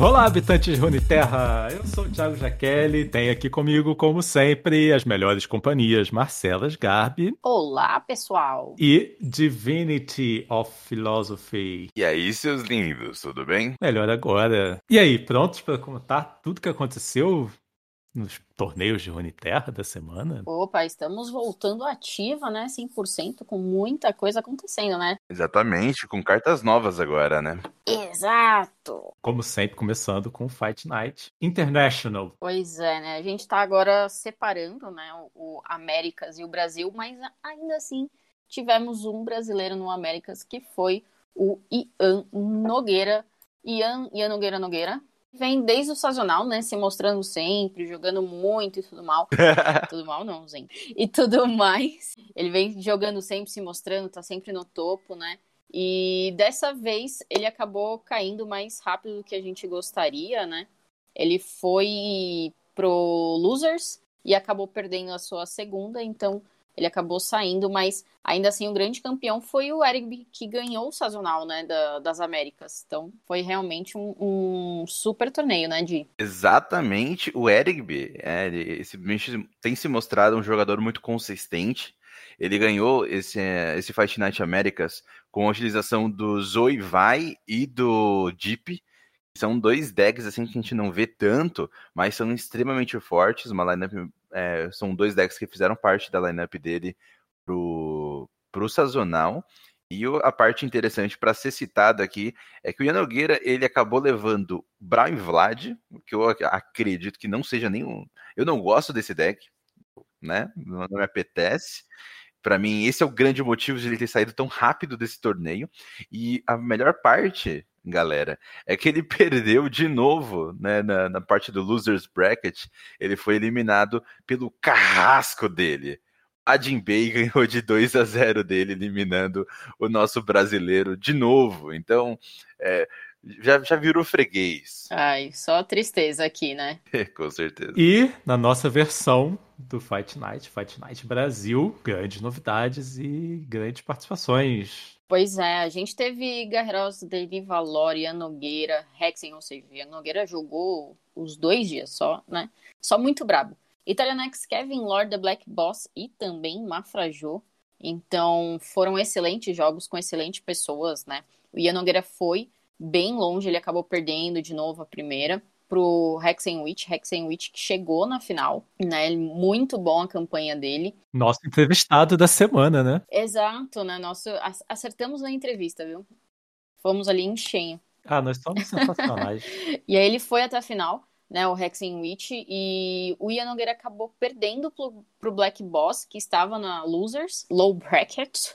Olá, habitantes de Runeterra! Eu sou o Thiago Jaqueline, tenho aqui comigo, como sempre, as melhores companhias Marcelas Garbi. Olá, pessoal! E Divinity of Philosophy. E aí, seus lindos, tudo bem? Melhor agora. E aí, prontos para contar tudo que aconteceu nos torneios de Runeterra da semana? Opa, estamos voltando ativa, né? 100%, com muita coisa acontecendo, né? Exatamente, com cartas novas agora, né? Exato! Como sempre, começando com Fight Night International. Pois é, né? A gente tá agora separando, né? O, o Américas e o Brasil, mas ainda assim tivemos um brasileiro no Américas que foi o Ian Nogueira. Ian, Ian Nogueira Nogueira, vem desde o sazonal, né? Se mostrando sempre, jogando muito e tudo mal. tudo mal não, gente. E tudo mais. Ele vem jogando sempre, se mostrando, tá sempre no topo, né? E dessa vez ele acabou caindo mais rápido do que a gente gostaria, né? Ele foi pro Losers e acabou perdendo a sua segunda, então ele acabou saindo, mas ainda assim o grande campeão foi o Eric que ganhou o sazonal, né, da, das Américas. Então foi realmente um, um, super torneio, né, Di? Exatamente, o Eric é, ele, tem se mostrado um jogador muito consistente. Ele ganhou esse, esse Fight Night Américas com a utilização do Zoe Vai e do Deep. São dois decks assim que a gente não vê tanto, mas são extremamente fortes, uma lineup é, são dois decks que fizeram parte da lineup dele pro, pro sazonal. E a parte interessante para ser citada aqui é que o Ian ele acabou levando Brown Vlad, que eu acredito que não seja nenhum. Eu não gosto desse deck, né? Não me apetece. Para mim, esse é o grande motivo de ele ter saído tão rápido desse torneio. E a melhor parte galera, é que ele perdeu de novo, né, na, na parte do Losers Bracket, ele foi eliminado pelo carrasco dele. A Jinbei ganhou de 2 a 0 dele, eliminando o nosso brasileiro de novo. Então, é, já, já virou freguês. Ai, só tristeza aqui, né? Com certeza. E na nossa versão do Fight Night, Fight Night Brasil, grandes novidades e grandes participações. Pois é, a gente teve Guerreiros de Valor, Ian Nogueira, Hexen, ou seja, Ian Nogueira jogou os dois dias só, né? Só muito brabo. Italianex, Kevin Lord, The Black Boss e também Mafrajô. Então, foram excelentes jogos com excelentes pessoas, né? O Ian Nogueira foi bem longe, ele acabou perdendo de novo a primeira pro Hexenwitch, Hexenwitch que chegou na final, né? Muito bom a campanha dele. Nosso entrevistado da semana, né? Exato, né? Nosso acertamos na entrevista, viu? Fomos ali em cheio. Ah, nós somos sensacionais. e aí ele foi até a final, né, o Hexenwitch, e o Ian Nogueira acabou perdendo pro, pro Black Boss, que estava na Losers, Low Bracket,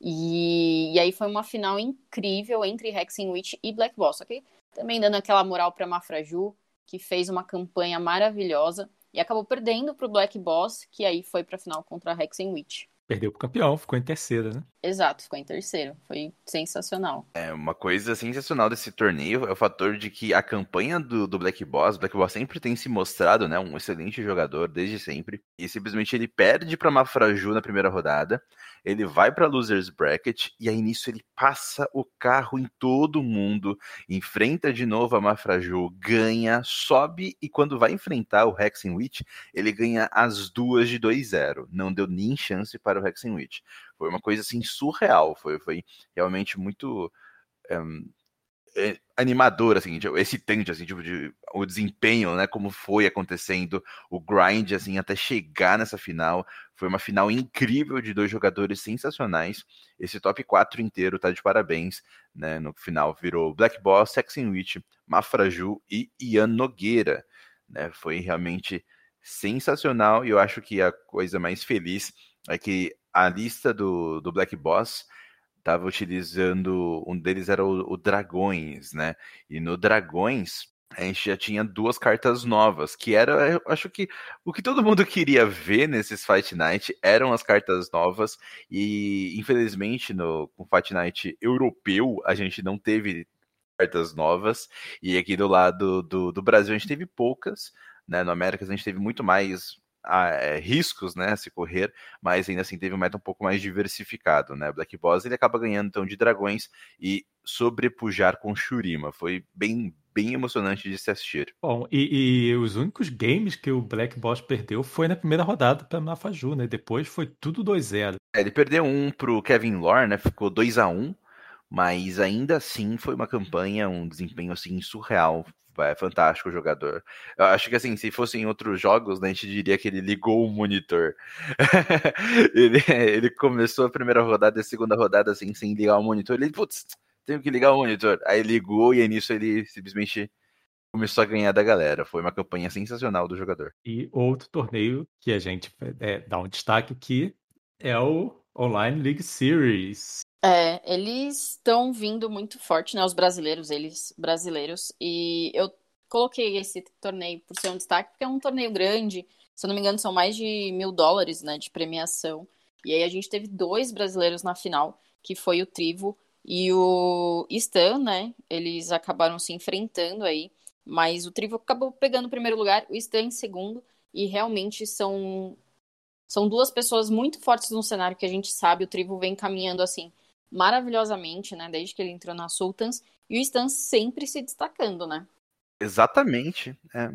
e, e aí foi uma final incrível entre Hexenwitch e Black Boss, ok? Também dando aquela moral para Mafraju, que fez uma campanha maravilhosa e acabou perdendo para o Black Boss, que aí foi para a final contra a Hexenwitch. Perdeu pro campeão, ficou em terceira, né? Exato, ficou em terceiro. Foi sensacional. É, uma coisa sensacional desse torneio é o fator de que a campanha do, do Black Boss, Black Boss sempre tem se mostrado, né, um excelente jogador desde sempre, e simplesmente ele perde para Mafraju na primeira rodada, ele vai para Losers Bracket e aí nisso ele passa o carro em todo mundo, enfrenta de novo a Mafraju, ganha, sobe e quando vai enfrentar o Hexenwitch, ele ganha as duas de 2-0. Não deu nem chance para o Hexenwitch. Foi uma coisa assim surreal, foi, foi realmente muito um, é, animador, assim, excitante, assim, tipo, de, o desempenho, né, como foi acontecendo, o grind, assim, até chegar nessa final, foi uma final incrível de dois jogadores sensacionais, esse top 4 inteiro tá de parabéns, né, no final virou Black Boss, Sexin Witch, Mafraju e Ian Nogueira, né, foi realmente sensacional, e eu acho que a coisa mais feliz é que a lista do, do Black Boss estava utilizando, um deles era o, o, Dragões, né? E no Dragões a gente já tinha duas cartas novas, que era, eu acho que o que todo mundo queria ver nesses Fight Night eram as cartas novas, e infelizmente no com Fight Night europeu a gente não teve cartas novas, e aqui do lado do, do Brasil a gente teve poucas, né? No América a gente teve muito mais é, riscos, né, a se correr, mas ainda assim teve um meta um pouco mais diversificado, né? Black Boss ele acaba ganhando então de dragões e sobrepujar com Shurima. Foi bem bem emocionante de se assistir. Bom, e, e, os únicos games que o Black Boss perdeu foi na primeira rodada para Mafaju, né? Depois foi tudo 2-0. É, ele perdeu um pro Kevin Lore, né? Ficou 2 a 1 mas ainda assim foi uma campanha, um desempenho assim surreal. É fantástico o jogador. Eu acho que assim, se fossem outros jogos, né, a gente diria que ele ligou o monitor. ele, ele começou a primeira rodada e a segunda rodada assim, sem ligar o monitor. Ele, putz, tenho que ligar o monitor. Aí ligou e nisso ele simplesmente começou a ganhar da galera. Foi uma campanha sensacional do jogador. E outro torneio que a gente é, dá um destaque aqui é o Online League Series. É, eles estão vindo muito forte, né? Os brasileiros, eles brasileiros. E eu coloquei esse torneio por ser um destaque, porque é um torneio grande. Se eu não me engano, são mais de mil dólares, né, de premiação. E aí a gente teve dois brasileiros na final, que foi o Trivo e o Stan, né? Eles acabaram se enfrentando aí, mas o Trivo acabou pegando o primeiro lugar, o Stan em segundo, e realmente são são duas pessoas muito fortes no cenário que a gente sabe, o Trivo vem caminhando assim maravilhosamente, né, desde que ele entrou na Sultans, e o Stan sempre se destacando, né? Exatamente, é.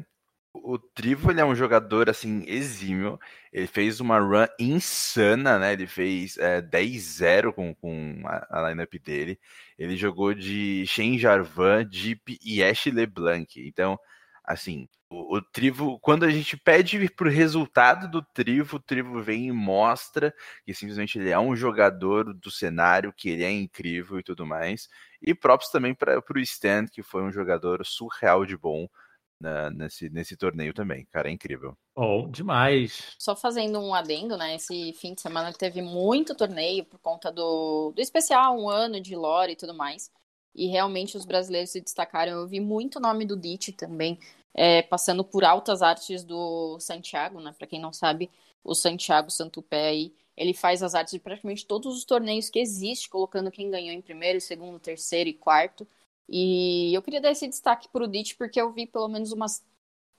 O Trivo ele é um jogador assim exímio. Ele fez uma run insana, né? Ele fez é, 10-0 com, com a, a lineup dele. Ele jogou de Shen Jarvan, Deep e Ash LeBlanc. Então, assim, o, o, Trivo, quando a gente pede pro resultado do Trivo, o Trivo vem e mostra que simplesmente ele é um jogador do cenário, que ele é incrível e tudo mais. E próprios também para o Stan, que foi um jogador surreal de bom na, nesse, nesse torneio também. Cara, é incrível. Bom, demais. Só fazendo um adendo, né? Esse fim de semana teve muito torneio por conta do, do especial, um ano de lore e tudo mais. E realmente os brasileiros se destacaram. Eu vi muito nome do Ditch também, é, passando por altas artes do Santiago, né? Para quem não sabe, o Santiago Santupé aí, ele faz as artes de praticamente todos os torneios que existe, colocando quem ganhou em primeiro, segundo, terceiro e quarto. E eu queria dar esse destaque pro Ditch porque eu vi pelo menos umas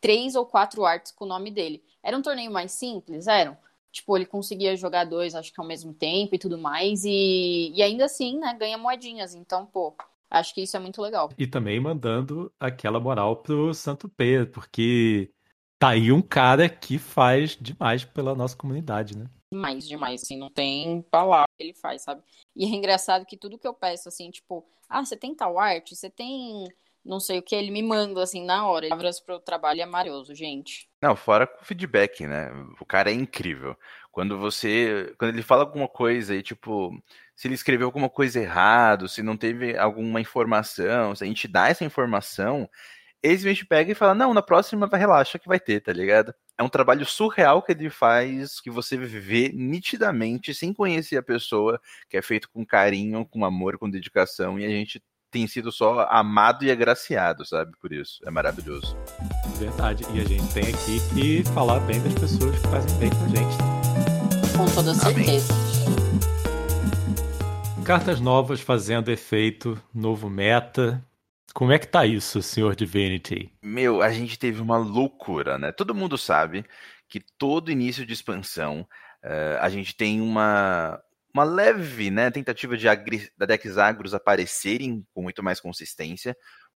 três ou quatro artes com o nome dele. Era um torneio mais simples? Eram. Tipo, ele conseguia jogar dois, acho que ao mesmo tempo e tudo mais. E, e ainda assim, né, ganha moedinhas. Então, pô, acho que isso é muito legal. E também mandando aquela moral pro Santo Pedro, porque tá aí um cara que faz demais pela nossa comunidade, né? Demais, demais, assim, não tem palavra que ele faz, sabe? E é engraçado que tudo que eu peço, assim, tipo, ah, você tem tal arte? Você tem não sei o que, ele me manda assim na hora. Palavras pro trabalho é maravilhoso, gente. Não, fora com feedback, né? O cara é incrível. Quando você. Quando ele fala alguma coisa e, tipo, se ele escreveu alguma coisa errado, se não teve alguma informação, se a gente dá essa informação, ele simplesmente pega e fala: Não, na próxima vai relaxa que vai ter, tá ligado? É um trabalho surreal que ele faz, que você vê nitidamente, sem conhecer a pessoa, que é feito com carinho, com amor, com dedicação, e a gente tem sido só amado e agraciado, sabe? Por isso. É maravilhoso. Verdade. E a gente tem aqui que falar bem das pessoas que fazem bem com a gente. Com toda certeza. Cartas novas fazendo efeito, novo meta. Como é que tá isso, senhor Divinity? Meu, a gente teve uma loucura, né? Todo mundo sabe que todo início de expansão uh, a gente tem uma, uma leve né, tentativa de da decks agros aparecerem com muito mais consistência,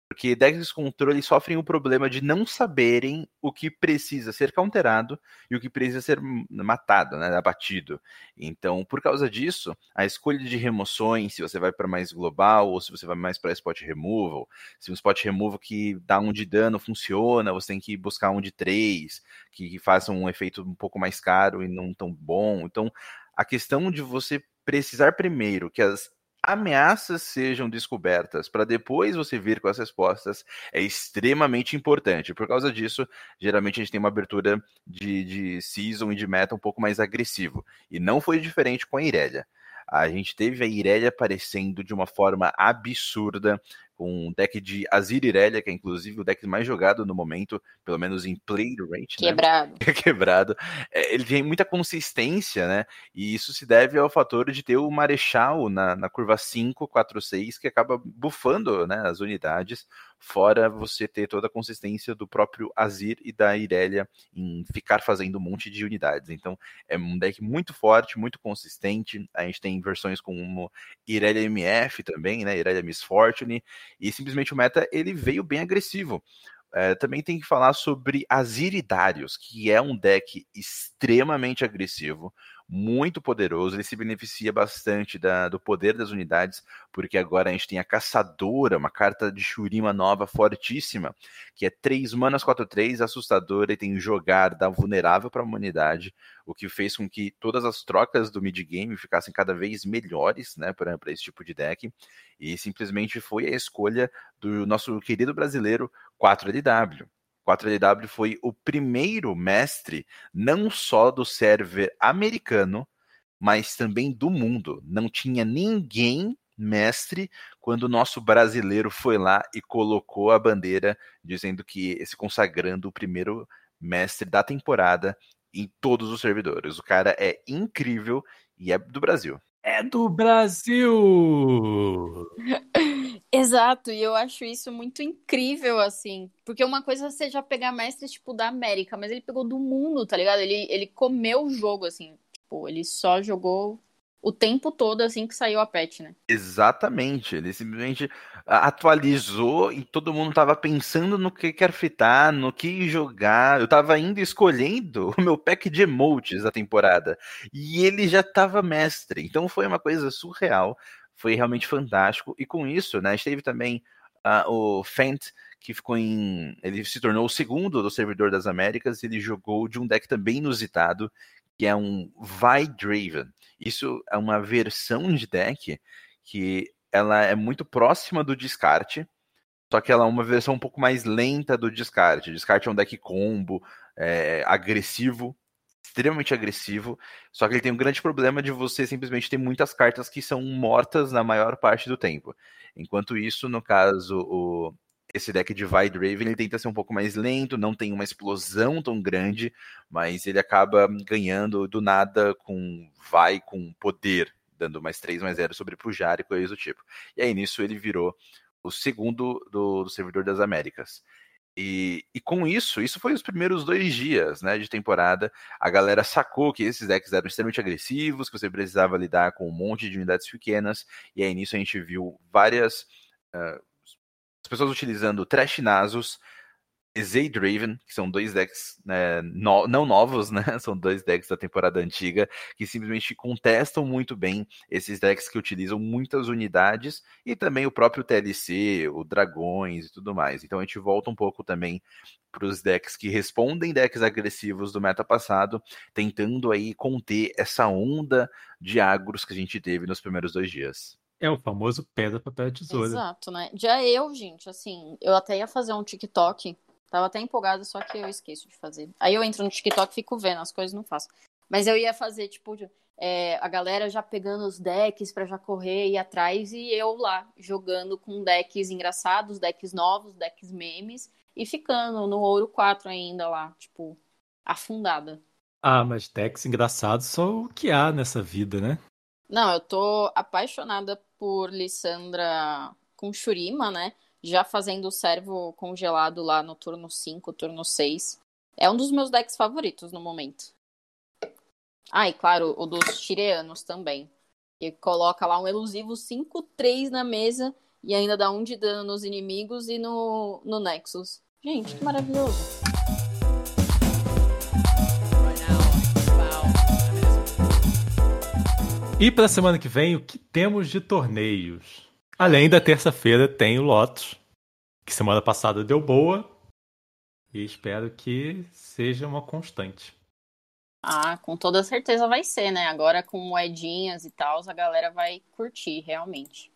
porque decks de controle sofrem o problema de não saberem o que precisa ser counterado e o que precisa ser matado, né, abatido. Então, por causa disso, a escolha de remoções, se você vai para mais global ou se você vai mais para spot removal, se um spot removal que dá um de dano funciona, você tem que buscar um de três, que, que faça um efeito um pouco mais caro e não tão bom. Então, a questão de você precisar primeiro que as ameaças sejam descobertas para depois você vir com as respostas é extremamente importante. Por causa disso, geralmente a gente tem uma abertura de, de season e de meta um pouco mais agressivo. E não foi diferente com a Irelia. A gente teve a Irelia aparecendo de uma forma absurda, com um deck de Azir Irelia, que é inclusive o deck mais jogado no momento, pelo menos em play rate. Né? Quebrado. Né? Quebrado. É, ele tem muita consistência, né? E isso se deve ao fator de ter o Marechal na, na curva 5, 4, 6, que acaba bufando né, as unidades, fora você ter toda a consistência do próprio Azir e da Irelia em ficar fazendo um monte de unidades. Então é um deck muito forte, muito consistente. A gente tem versões como Irelia MF também, né? Irelia Miss Fortune, e simplesmente o meta ele veio bem agressivo. É, também tem que falar sobre Aziridários, que é um deck extremamente agressivo, muito poderoso, ele se beneficia bastante da, do poder das unidades, porque agora a gente tem a Caçadora, uma carta de Shurima nova fortíssima, que é 3 manas 4-3, assustadora e tem jogar, dá vulnerável para a humanidade, o que fez com que todas as trocas do mid-game ficassem cada vez melhores né, para esse tipo de deck, e simplesmente foi a escolha do nosso querido brasileiro 4LW. 4LW foi o primeiro mestre, não só do server americano, mas também do mundo. Não tinha ninguém mestre quando o nosso brasileiro foi lá e colocou a bandeira dizendo que se consagrando o primeiro mestre da temporada em todos os servidores. O cara é incrível e é do Brasil. É do Brasil! Exato, e eu acho isso muito incrível, assim. Porque uma coisa é você já pegar mestres, tipo, da América, mas ele pegou do mundo, tá ligado? Ele, ele comeu o jogo, assim. Tipo, ele só jogou o tempo todo, assim, que saiu a patch, né? Exatamente. Ele simplesmente atualizou e todo mundo tava pensando no que quer fitar, no que jogar. Eu tava indo escolhendo o meu pack de emotes da temporada. E ele já tava mestre. Então foi uma coisa surreal foi realmente fantástico. E com isso, né, a gente teve também uh, o Fent, que ficou em. Ele se tornou o segundo do servidor das Américas. Ele jogou de um deck também inusitado, que é um Vi Draven. Isso é uma versão de deck que ela é muito próxima do descarte, só que ela é uma versão um pouco mais lenta do descarte. Descarte é um deck combo, é, agressivo, extremamente agressivo, só que ele tem um grande problema de você simplesmente ter muitas cartas que são mortas na maior parte do tempo. Enquanto isso, no caso, o, esse deck de Vide Raven ele tenta ser um pouco mais lento, não tem uma explosão tão grande, mas ele acaba ganhando do nada com vai com poder, dando mais 3 mais 0 sobre Pujar e coisas do tipo. E aí nisso ele virou o segundo do, do servidor das Américas. E, e, com isso, isso foi os primeiros dois dias né, de temporada. A galera sacou que esses decks eram extremamente agressivos, que você precisava lidar com um monte de unidades pequenas. E aí nisso a gente viu várias uh, pessoas utilizando Trash Nasus, Draven, que são dois decks né, no, não novos, né? São dois decks da temporada antiga que simplesmente contestam muito bem esses decks que utilizam muitas unidades e também o próprio TLC, o Dragões e tudo mais. Então a gente volta um pouco também para os decks que respondem decks agressivos do meta passado, tentando aí conter essa onda de agros que a gente teve nos primeiros dois dias. É o famoso pedra, papel, tesoura. Exato, né? Já eu, gente, assim, eu até ia fazer um TikTok Tava até empolgada, só que eu esqueço de fazer. Aí eu entro no TikTok e fico vendo, as coisas não faço. Mas eu ia fazer, tipo, é, a galera já pegando os decks para já correr e ir atrás, e eu lá, jogando com decks engraçados, decks novos, decks memes, e ficando no ouro 4 ainda lá, tipo, afundada. Ah, mas decks engraçados são o que há nessa vida, né? Não, eu tô apaixonada por Lissandra com Shurima, né? Já fazendo o servo congelado lá no turno 5, turno 6. É um dos meus decks favoritos no momento. Ah, e claro, o dos chireanos também. Que coloca lá um elusivo 5-3 na mesa e ainda dá um de dano nos inimigos e no, no Nexus. Gente, que maravilhoso. E para a semana que vem, o que temos de torneios? Além da terça-feira tem o Lotus, que semana passada deu boa. E espero que seja uma constante. Ah, com toda certeza vai ser, né? Agora com moedinhas e tal, a galera vai curtir, realmente.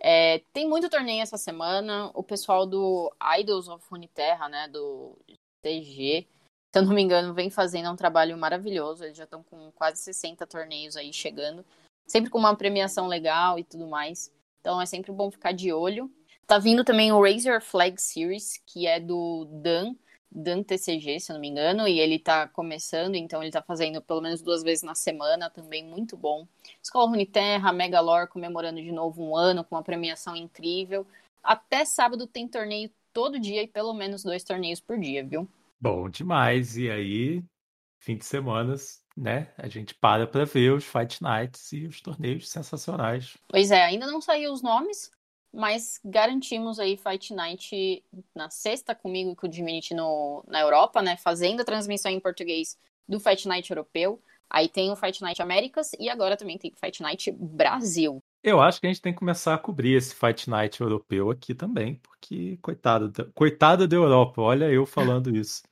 É, tem muito torneio essa semana. O pessoal do Idols of Runeterra, né? Do TG, se eu não me engano, vem fazendo um trabalho maravilhoso. Eles já estão com quase 60 torneios aí chegando. Sempre com uma premiação legal e tudo mais. Então é sempre bom ficar de olho. Tá vindo também o Razor Flag Series, que é do Dan, Dan TCG, se eu não me engano, e ele tá começando, então ele tá fazendo pelo menos duas vezes na semana, também muito bom. Escola Runeterra, Megalore comemorando de novo um ano com uma premiação incrível. Até sábado tem torneio todo dia e pelo menos dois torneios por dia, viu? Bom demais. E aí, fim de semanas, né? A gente para para ver os Fight Nights e os torneios sensacionais. Pois é, ainda não saiu os nomes, mas garantimos aí Fight Night na sexta comigo e com o Diminity no, na Europa, né? Fazendo a transmissão em português do Fight Night europeu. Aí tem o Fight Night Américas e agora também tem o Fight Night Brasil. Eu acho que a gente tem que começar a cobrir esse Fight Night europeu aqui também, porque coitado, da, coitada da Europa, olha eu falando isso.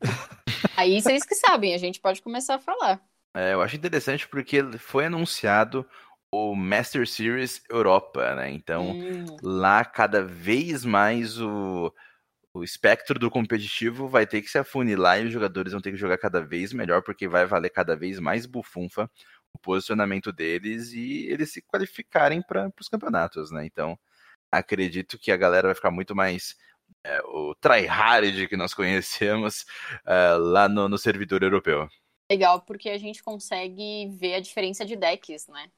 Aí vocês que sabem, a gente pode começar a falar. É, eu acho interessante porque foi anunciado o Master Series Europa, né? Então, hum. lá cada vez mais o, o espectro do competitivo vai ter que se afunilar e os jogadores vão ter que jogar cada vez melhor, porque vai valer cada vez mais bufunfa o posicionamento deles e eles se qualificarem para os campeonatos, né? Então, acredito que a galera vai ficar muito mais é, o tryhard que nós conhecemos é, lá no, no servidor europeu. Legal, porque a gente consegue ver a diferença de decks, né?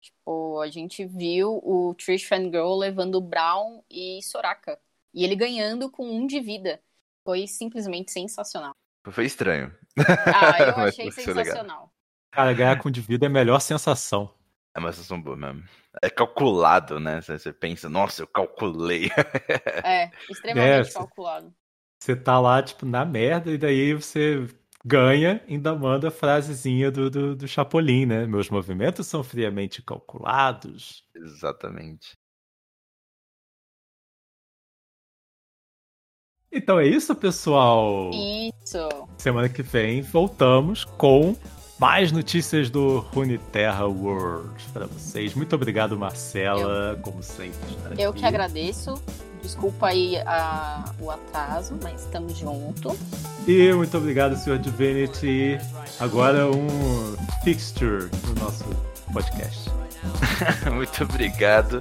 Tipo, a gente viu o Trish Fangirl levando Brown e Soraka. E ele ganhando com um de vida. Foi simplesmente sensacional. Foi estranho. Ah, eu achei sensacional. Cara, ganhar com de vida é a melhor sensação. É uma sensação boa mesmo. É calculado, né? Você pensa, nossa, eu calculei. é, extremamente é, calculado. Você tá lá, tipo, na merda, e daí você ganha, ainda manda a frasezinha do, do, do Chapolin, né? Meus movimentos são friamente calculados. Exatamente. Então é isso, pessoal. Isso. Semana que vem voltamos com mais notícias do Runeterra World para vocês. Muito obrigado, Marcela, eu, como sempre. Eu aqui. que agradeço. Desculpa aí a, o atraso, mas estamos juntos. E muito obrigado, Sr. Divinity. Agora um fixture no nosso podcast. Muito obrigado.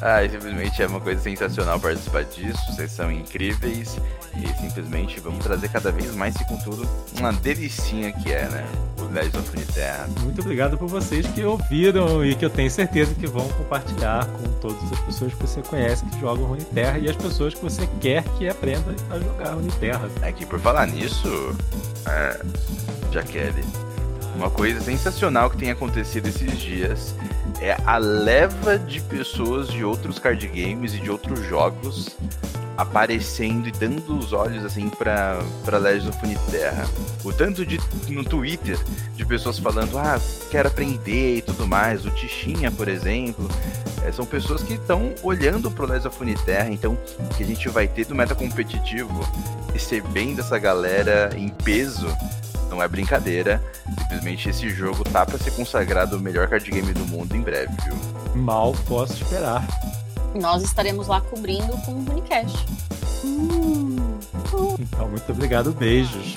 Ah, simplesmente é uma coisa sensacional participar disso. Vocês são incríveis. E simplesmente vamos trazer cada vez mais e com tudo uma delicinha que é, né? O Legends of Runeterra. Muito obrigado por vocês que ouviram e que eu tenho certeza que vão compartilhar com todas as pessoas que você conhece que jogam Runeterra e as pessoas que você quer que aprendam a jogar Runeterra. É que por falar nisso, é, Jaqueline, uma coisa sensacional que tem acontecido esses dias é a leva de pessoas de outros card games e de outros jogos aparecendo e dando os olhos assim para para Legends of Runeterra. O tanto de no Twitter de pessoas falando, ah, quero aprender e tudo mais. O Tichinha, por exemplo, é, são pessoas que estão olhando pro Legends of Runeterra. Então, que a gente vai ter do meta competitivo recebendo essa galera em peso não é brincadeira. Simplesmente esse jogo tá para ser consagrado o melhor card game do mundo em breve, viu? Mal posso esperar. Nós estaremos lá cobrindo com o Unicast. Então, muito obrigado. Beijos.